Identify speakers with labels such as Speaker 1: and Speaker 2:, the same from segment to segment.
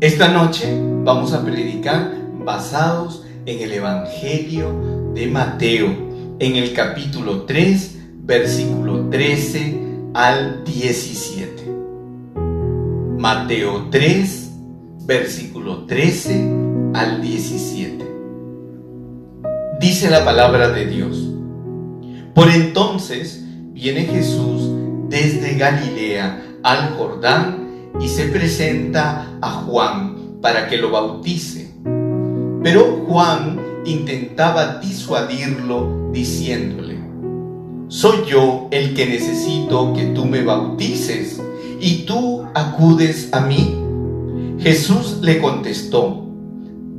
Speaker 1: Esta noche vamos a predicar basados en el Evangelio de Mateo, en el capítulo 3, versículo 13 al 17. Mateo 3, versículo 13 al 17. Dice la palabra de Dios. Por entonces viene Jesús desde Galilea al Jordán y se presenta a Juan para que lo bautice. Pero Juan intentaba disuadirlo diciéndole, soy yo el que necesito que tú me bautices y tú acudes a mí. Jesús le contestó,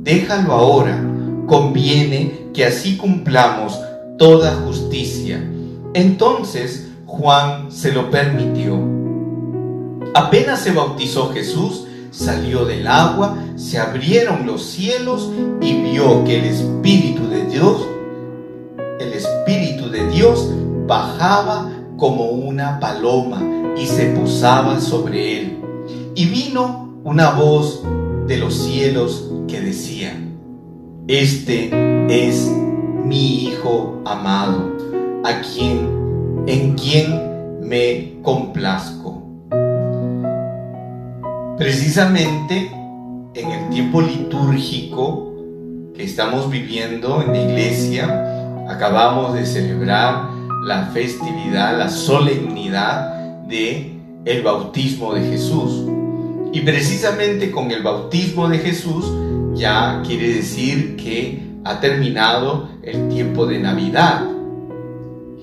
Speaker 1: déjalo ahora, conviene que así cumplamos toda justicia. Entonces Juan se lo permitió. Apenas se bautizó Jesús, salió del agua, se abrieron los cielos y vio que el Espíritu de Dios, el Espíritu de Dios bajaba como una paloma y se posaba sobre él. Y vino una voz de los cielos que decía, Este es mi Hijo amado, a quien en quien me complazco. Precisamente en el tiempo litúrgico que estamos viviendo en la iglesia, acabamos de celebrar la festividad, la solemnidad de el bautismo de Jesús. Y precisamente con el bautismo de Jesús ya quiere decir que ha terminado el tiempo de Navidad.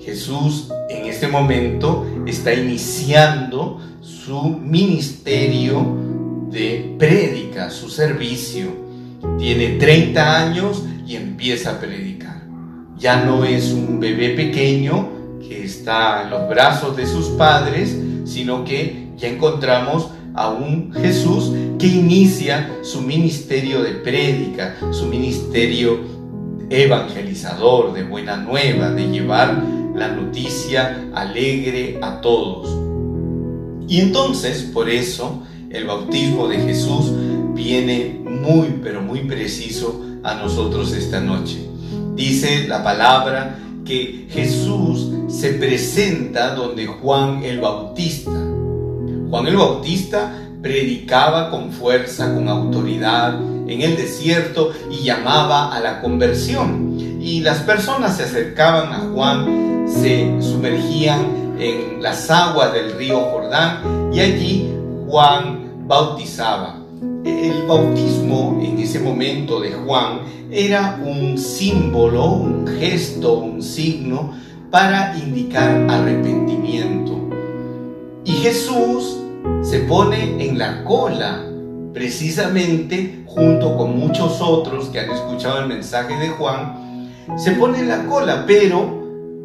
Speaker 1: Jesús en este momento está iniciando su ministerio de prédica, su servicio. Tiene 30 años y empieza a predicar. Ya no es un bebé pequeño que está en los brazos de sus padres, sino que ya encontramos a un Jesús que inicia su ministerio de prédica, su ministerio evangelizador, de buena nueva, de llevar la noticia alegre a todos. Y entonces, por eso, el bautismo de Jesús viene muy, pero muy preciso a nosotros esta noche. Dice la palabra que Jesús se presenta donde Juan el Bautista. Juan el Bautista predicaba con fuerza, con autoridad en el desierto y llamaba a la conversión. Y las personas se acercaban a Juan se sumergían en las aguas del río Jordán y allí Juan bautizaba. El bautismo en ese momento de Juan era un símbolo, un gesto, un signo para indicar arrepentimiento. Y Jesús se pone en la cola, precisamente junto con muchos otros que han escuchado el mensaje de Juan, se pone en la cola, pero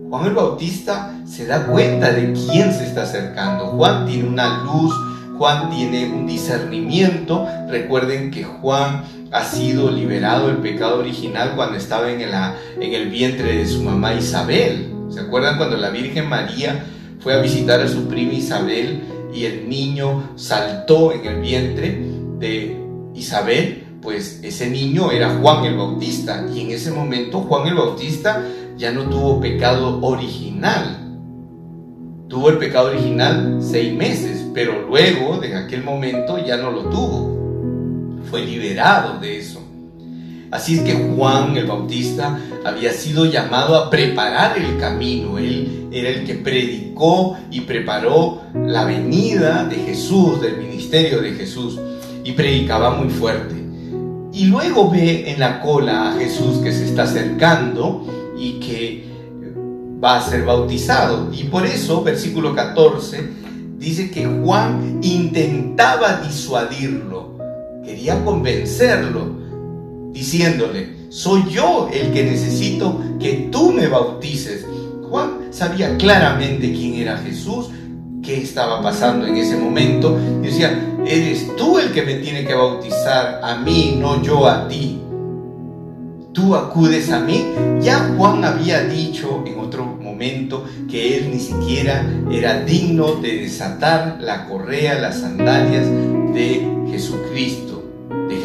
Speaker 1: Juan el Bautista se da cuenta de quién se está acercando. Juan tiene una luz, Juan tiene un discernimiento. Recuerden que Juan ha sido liberado del pecado original cuando estaba en, el vientre de su mamá Isabel. ¿Se acuerdan cuando la Virgen María fue a visitar a su prima Isabel y el niño saltó en el vientre de Isabel? Pues ese niño era Juan el Bautista y en ese momento Juan el Bautista ya no tuvo pecado original. Tuvo el pecado original seis meses, pero luego de aquel momento ya no lo tuvo. Fue liberado de eso. Así es que Juan el Bautista había sido llamado a preparar el camino. Él era el que predicó y preparó la venida de Jesús, del ministerio de Jesús. Y predicaba muy fuerte. Y luego ve en la cola a Jesús que se está acercando y que va a ser bautizado. Y por eso, versículo 14, dice que Juan intentaba disuadirlo, quería convencerlo, diciéndole, soy yo el que necesito que tú me bautices. Juan sabía claramente quién era Jesús, qué estaba pasando en ese momento, y decía, eres tú el que me tiene que bautizar, a mí, no yo a ti tú acudes a mí. Ya Juan había dicho en otro momento que él ni siquiera era digno de desatar la correa, las sandalias de Jesucristo.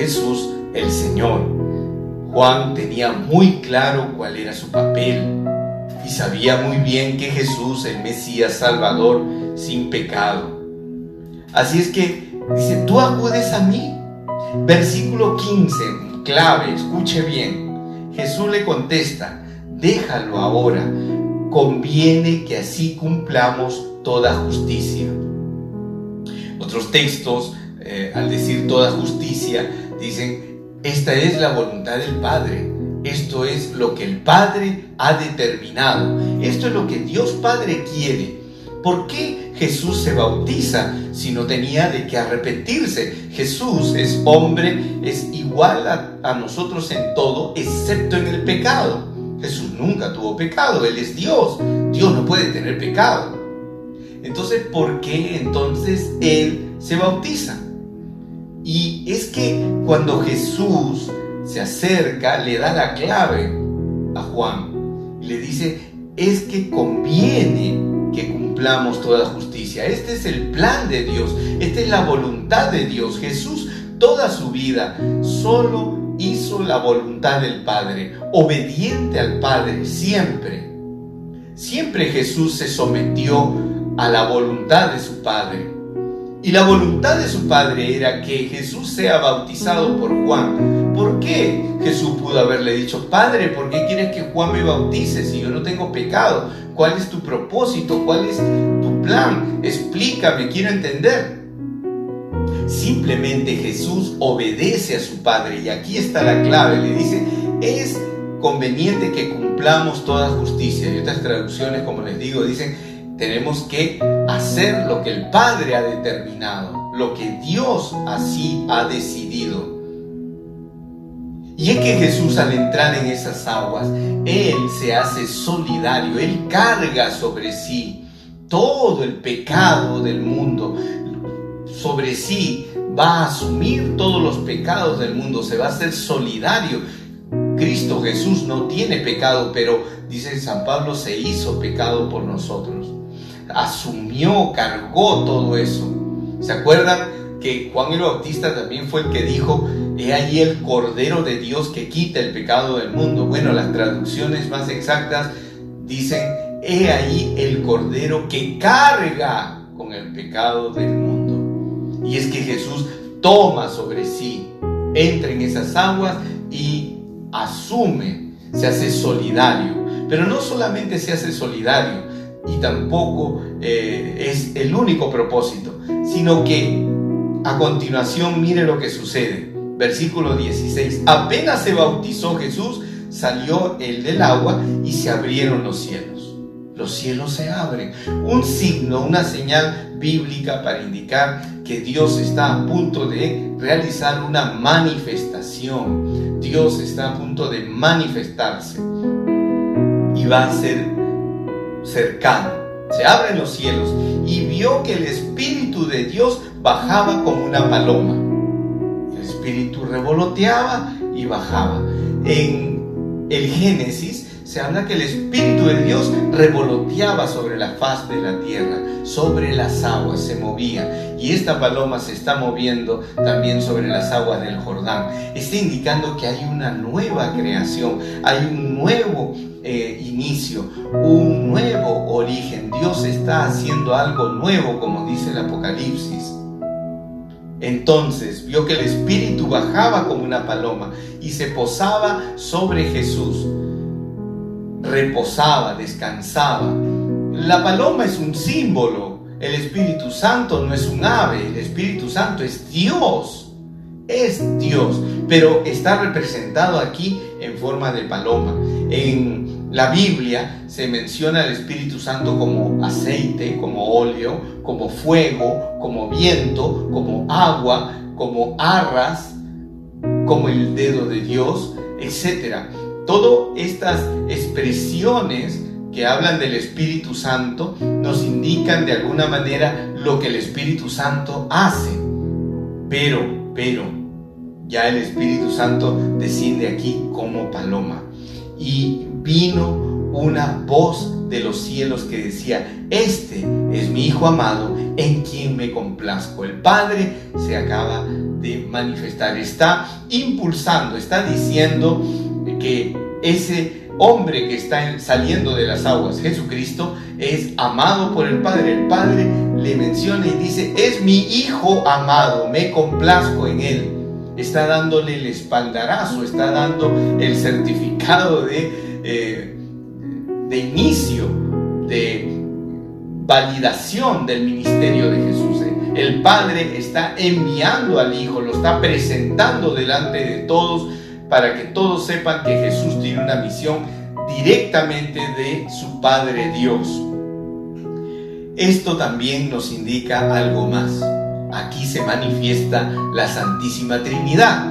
Speaker 1: Jesús el Señor. Juan tenía muy claro cuál era su papel y sabía muy bien que Jesús, el Mesías Salvador, sin pecado. Así es que dice, tú acudes a mí. Versículo 15, clave, escuche bien. Jesús le contesta, déjalo ahora, conviene que así cumplamos toda justicia. Otros textos, eh, al decir toda justicia, dicen, esta es la voluntad del Padre. Esto es lo que el Padre ha determinado. Esto es lo que Dios Padre quiere. ¿Por qué Jesús se bautiza si no tenía de qué arrepentirse? Jesús es hombre, es igual a, nosotros en todo, excepto en el pecado. Jesús nunca tuvo pecado, Él es Dios. Dios no puede tener pecado. Entonces, ¿por qué entonces Él se bautiza? Y es que cuando Jesús se acerca, le da la clave a Juan. Y le dice, es que conviene que toda justicia. Este es el plan de Dios, esta es la voluntad de Dios. Jesús toda su vida solo hizo la voluntad del Padre, obediente al Padre siempre. Siempre Jesús se sometió a la voluntad de su Padre. Y la voluntad de su Padre era que Jesús sea bautizado por Juan. ¿Por qué Jesús pudo haberle dicho, Padre, ¿por qué quieres que Juan me bautice si yo no tengo pecado? ¿Cuál es tu propósito? ¿Cuál es tu plan? Explícame, quiero entender. Simplemente Jesús obedece a su Padre y aquí está la clave. Le dice, es conveniente que cumplamos toda justicia. Y otras traducciones, como les digo, dicen, tenemos que hacer lo que el Padre ha determinado, lo que Dios así ha decidido. Y es que Jesús al entrar en esas aguas, Él se hace solidario, Él carga sobre sí todo el pecado del mundo, sobre sí, va a asumir todos los pecados del mundo, se va a hacer solidario. Cristo Jesús no tiene pecado, pero dice San Pablo, se hizo pecado por nosotros. Asumió, cargó todo eso. ¿Se acuerdan que Juan el Bautista también fue el que dijo, he ahí el Cordero de Dios que quita el pecado del mundo? Bueno, las traducciones más exactas dicen, he ahí el Cordero que carga con el pecado del mundo. Y es que Jesús toma sobre sí, entra en esas aguas y asume, se hace solidario. Pero no solamente se hace solidario y tampoco eh, es el único propósito, sino que a continuación mire lo que sucede. Versículo 16. Apenas se bautizó Jesús, salió el del agua y se abrieron los cielos. Los cielos se abren. Un signo, una señal bíblica para indicar que Dios está a punto de realizar una manifestación. Dios está a punto de manifestarse y va a ser cercano. Se abren los cielos y vio que el Espíritu de Dios bajaba como una paloma. El Espíritu revoloteaba y bajaba. En el Génesis se habla que el Espíritu de Dios revoloteaba sobre la faz de la tierra, sobre las aguas, se movía. Y esta paloma se está moviendo también sobre las aguas del Jordán. Está indicando que hay una nueva creación, hay un nuevo eh, inicio, un nuevo origen. Dios está haciendo algo nuevo, como dice el Apocalipsis. Entonces vio que el Espíritu bajaba como una paloma y se posaba sobre Jesús reposaba, descansaba. La paloma es un símbolo, el Espíritu Santo no es un ave, el Espíritu Santo es Dios, es Dios, pero está representado aquí en forma de paloma. En la Biblia se menciona el Espíritu Santo como aceite, como óleo, como fuego, como viento, como agua, como arras, como el dedo de Dios, etc. Todas estas expresiones que hablan del Espíritu Santo nos indican de alguna manera lo que el Espíritu Santo hace. Pero, pero, ya el Espíritu Santo desciende aquí como paloma. Y vino una voz de los cielos que decía, este es mi Hijo amado en quien me complazco. El Padre se acaba de manifestar, está impulsando, está diciendo que ese hombre que está saliendo de las aguas, Jesucristo, es amado por el Padre. El Padre le menciona y dice, es mi Hijo amado, me complazco en él. Está dándole el espaldarazo, está dando el certificado de, eh, de inicio, de validación del ministerio de Jesús. El Padre está enviando al Hijo, lo está presentando delante de todos para que todos sepan que Jesús tiene una misión directamente de su Padre Dios. Esto también nos indica algo más. Aquí se manifiesta la Santísima Trinidad.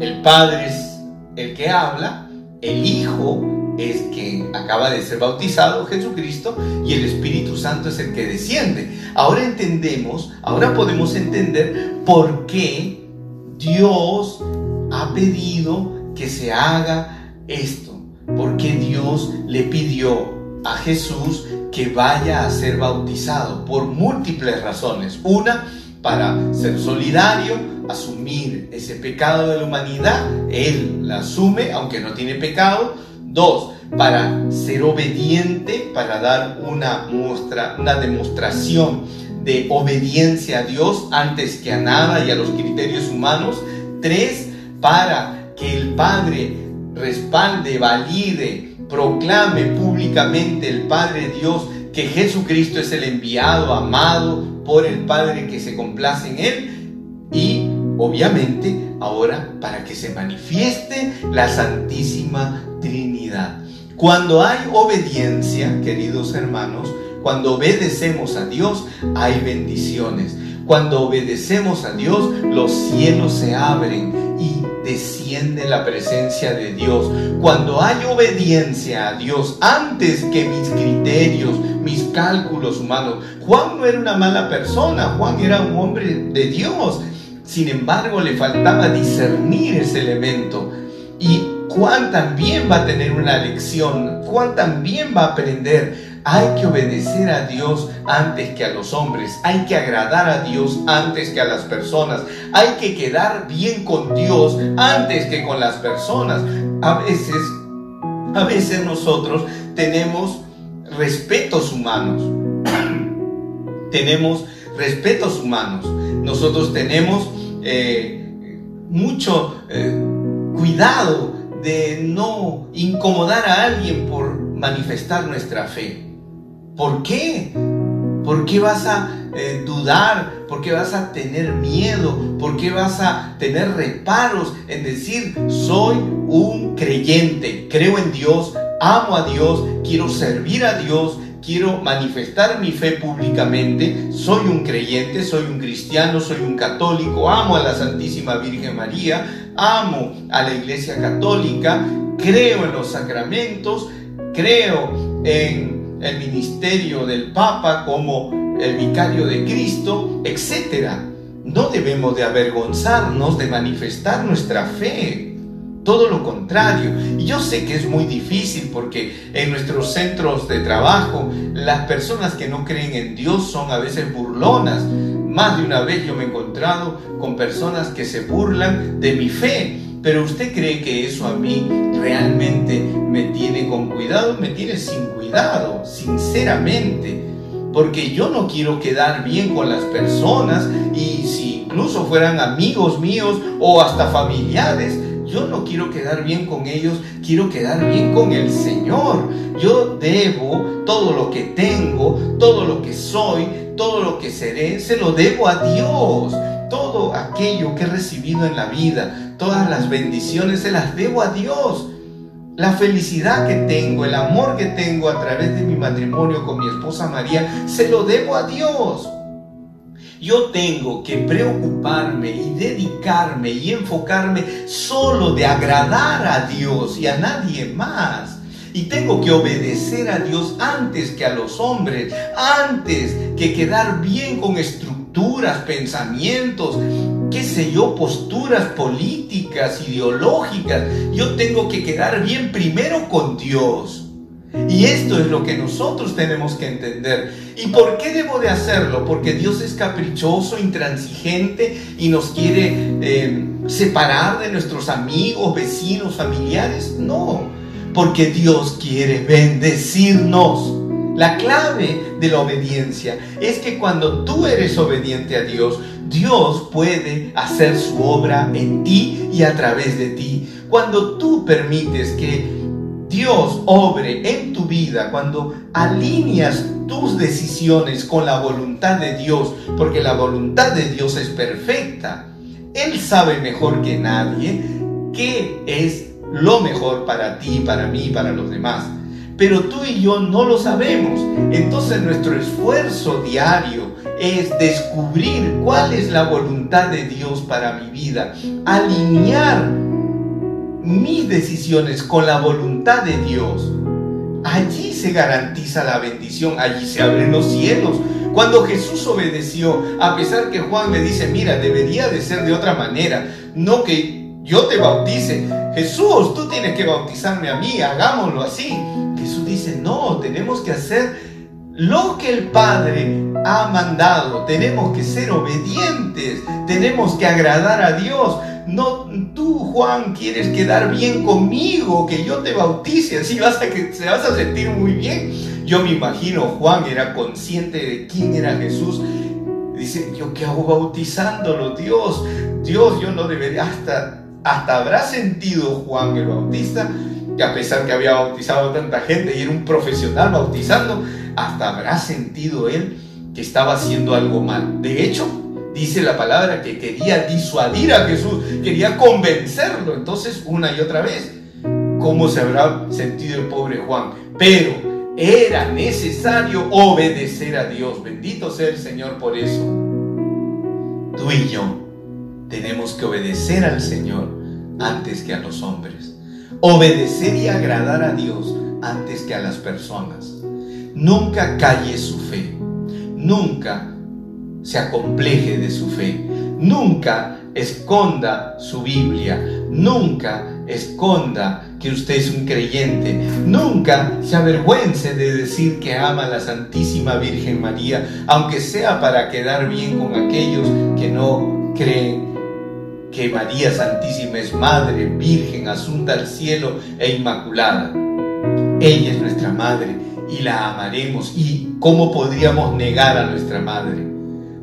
Speaker 1: El Padre es el que habla, el Hijo es quien acaba de ser bautizado, Jesucristo, y el Espíritu Santo es el que desciende. Ahora entendemos, ahora podemos entender por qué Dios ha pedido que se haga esto, porque Dios le pidió a Jesús que vaya a ser bautizado por múltiples razones. Una, para ser solidario, asumir ese pecado de la humanidad, Él la asume, aunque no tiene pecado. Dos, para ser obediente, para dar una muestra, una demostración de obediencia a Dios antes que a nada y a los criterios humanos. Tres, para que el Padre respalde, valide, proclame públicamente el Padre Dios que Jesucristo es el enviado, amado por el Padre que se complace en Él y obviamente ahora para que se manifieste la Santísima Trinidad. Cuando hay obediencia, queridos hermanos, cuando obedecemos a Dios, hay bendiciones. Cuando obedecemos a Dios, los cielos se abren y desciende la presencia de Dios. Cuando hay obediencia a Dios antes que mis criterios, mis cálculos humanos. Juan no era una mala persona, Juan era un hombre de Dios. Sin embargo, le faltaba discernir ese elemento. Y Juan también va a tener una lección. Juan también va a aprender hay que obedecer a Dios antes que a los hombres. Hay que agradar a Dios antes que a las personas. Hay que quedar bien con Dios antes que con las personas. A veces, a veces nosotros tenemos respetos humanos. tenemos respetos humanos. Nosotros tenemos eh, mucho eh, cuidado de no incomodar a alguien por manifestar nuestra fe. ¿Por qué? ¿Por qué vas a eh, dudar? ¿Por qué vas a tener miedo? ¿Por qué vas a tener reparos en decir, soy un creyente, creo en Dios, amo a Dios, quiero servir a Dios, quiero manifestar mi fe públicamente, soy un creyente, soy un cristiano, soy un católico, amo a la Santísima Virgen María, amo a la Iglesia Católica, creo en los sacramentos, creo en el ministerio del Papa como el vicario de Cristo, etc. No debemos de avergonzarnos de manifestar nuestra fe. Todo lo contrario. Y yo sé que es muy difícil porque en nuestros centros de trabajo las personas que no creen en Dios son a veces burlonas. Más de una vez yo me he encontrado con personas que se burlan de mi fe. Pero usted cree que eso a mí realmente me tiene con cuidado, me tiene sin cuidado, sinceramente. Porque yo no quiero quedar bien con las personas y si incluso fueran amigos míos o hasta familiares, yo no quiero quedar bien con ellos, quiero quedar bien con el Señor. Yo debo todo lo que tengo, todo lo que soy, todo lo que seré, se lo debo a Dios. Todo aquello que he recibido en la vida, todas las bendiciones, se las debo a Dios. La felicidad que tengo, el amor que tengo a través de mi matrimonio con mi esposa María, se lo debo a Dios. Yo tengo que preocuparme y dedicarme y enfocarme solo de agradar a Dios y a nadie más. Y tengo que obedecer a Dios antes que a los hombres, antes que quedar bien con estructuras, pensamientos, qué sé yo, posturas políticas, ideológicas. Yo tengo que quedar bien primero con Dios. Y esto es lo que nosotros tenemos que entender. ¿Y por qué debo de hacerlo? Porque Dios es caprichoso, intransigente y nos quiere eh, separar de nuestros amigos, vecinos, familiares. No, porque Dios quiere bendecirnos. La clave de la obediencia es que cuando tú eres obediente a Dios, Dios puede hacer su obra en ti y a través de ti. Cuando tú permites que Dios obre en tu vida, cuando alineas tus decisiones con la voluntad de Dios, porque la voluntad de Dios es perfecta, Él sabe mejor que nadie qué es lo mejor para ti, para mí, para los demás. Pero tú y yo no lo sabemos. Entonces nuestro esfuerzo diario es descubrir cuál es la voluntad de Dios para mi vida, alinear mis decisiones con la voluntad de Dios, allí se garantiza la bendición, allí se abren los cielos. Cuando Jesús obedeció, a pesar que Juan le dice, mira, debería de ser de otra manera, no que yo te bautice. Jesús, tú tienes que bautizarme a mí, hagámoslo así. Jesús dice, no, tenemos que hacer lo que el Padre ha mandado. Tenemos que ser obedientes, tenemos que agradar a Dios. No, tú, Juan, quieres quedar bien conmigo, que yo te bautice, así vas a, que, se vas a sentir muy bien. Yo me imagino, Juan era consciente de quién era Jesús. Dice, ¿yo qué hago bautizándolo? Dios, Dios, yo no debería, hasta, hasta habrá sentido Juan el Bautista, que a pesar que había bautizado a tanta gente y era un profesional bautizando, hasta habrá sentido él que estaba haciendo algo mal. De hecho, dice la palabra que quería disuadir a Jesús, quería convencerlo. Entonces, una y otra vez, ¿cómo se habrá sentido el pobre Juan? Pero era necesario obedecer a Dios. Bendito sea el Señor por eso. Tú y yo tenemos que obedecer al Señor antes que a los hombres. Obedecer y agradar a Dios antes que a las personas. Nunca calle su fe. Nunca se acompleje de su fe. Nunca esconda su Biblia. Nunca esconda que usted es un creyente. Nunca se avergüence de decir que ama a la Santísima Virgen María, aunque sea para quedar bien con aquellos que no creen que María Santísima es Madre, Virgen, asunta al cielo e inmaculada. Ella es nuestra Madre y la amaremos. ¿Y cómo podríamos negar a nuestra Madre?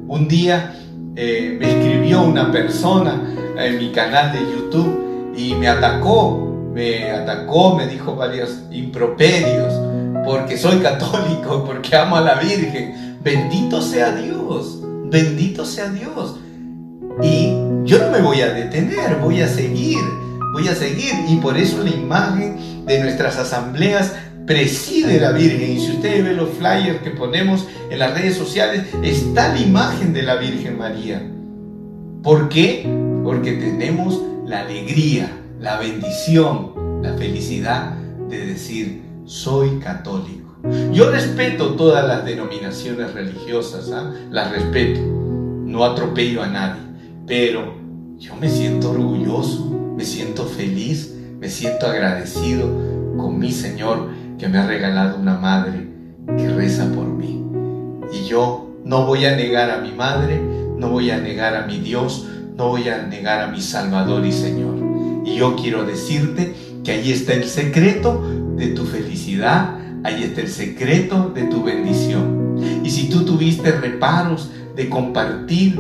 Speaker 1: Un día eh, me escribió una persona en mi canal de YouTube y me atacó, me atacó, me dijo varios improperios, porque soy católico, porque amo a la Virgen. Bendito sea Dios, bendito sea Dios. Y yo no me voy a detener, voy a seguir, voy a seguir. Y por eso la imagen de nuestras asambleas preside la Virgen. Y si usted ve los flyers que ponemos en las redes sociales, está la imagen de la Virgen María. ¿Por qué? Porque tenemos la alegría, la bendición, la felicidad de decir, soy católico. Yo respeto todas las denominaciones religiosas, ¿ah? las respeto, no atropello a nadie, pero yo me siento orgulloso, me siento feliz, me siento agradecido con mi Señor que me ha regalado una madre que reza por mí. Y yo no voy a negar a mi madre, no voy a negar a mi Dios, no voy a negar a mi Salvador y Señor. Y yo quiero decirte que ahí está el secreto de tu felicidad, ahí está el secreto de tu bendición. Y si tú tuviste reparos de compartir,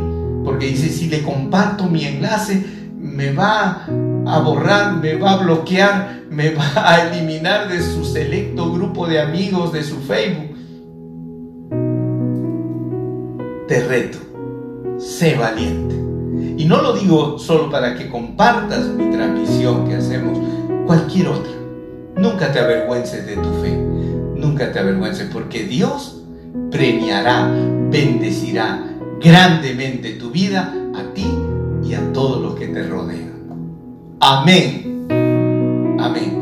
Speaker 1: porque dice, si le comparto mi enlace, me va a borrar, me va a bloquear, me va a eliminar de su selecto grupo de amigos, de su Facebook. Te reto, sé valiente. Y no lo digo solo para que compartas mi transmisión que hacemos, cualquier otra. Nunca te avergüences de tu fe, nunca te avergüences, porque Dios premiará, bendecirá grandemente tu vida a ti y a todos los que te rodean. Amén. Amén.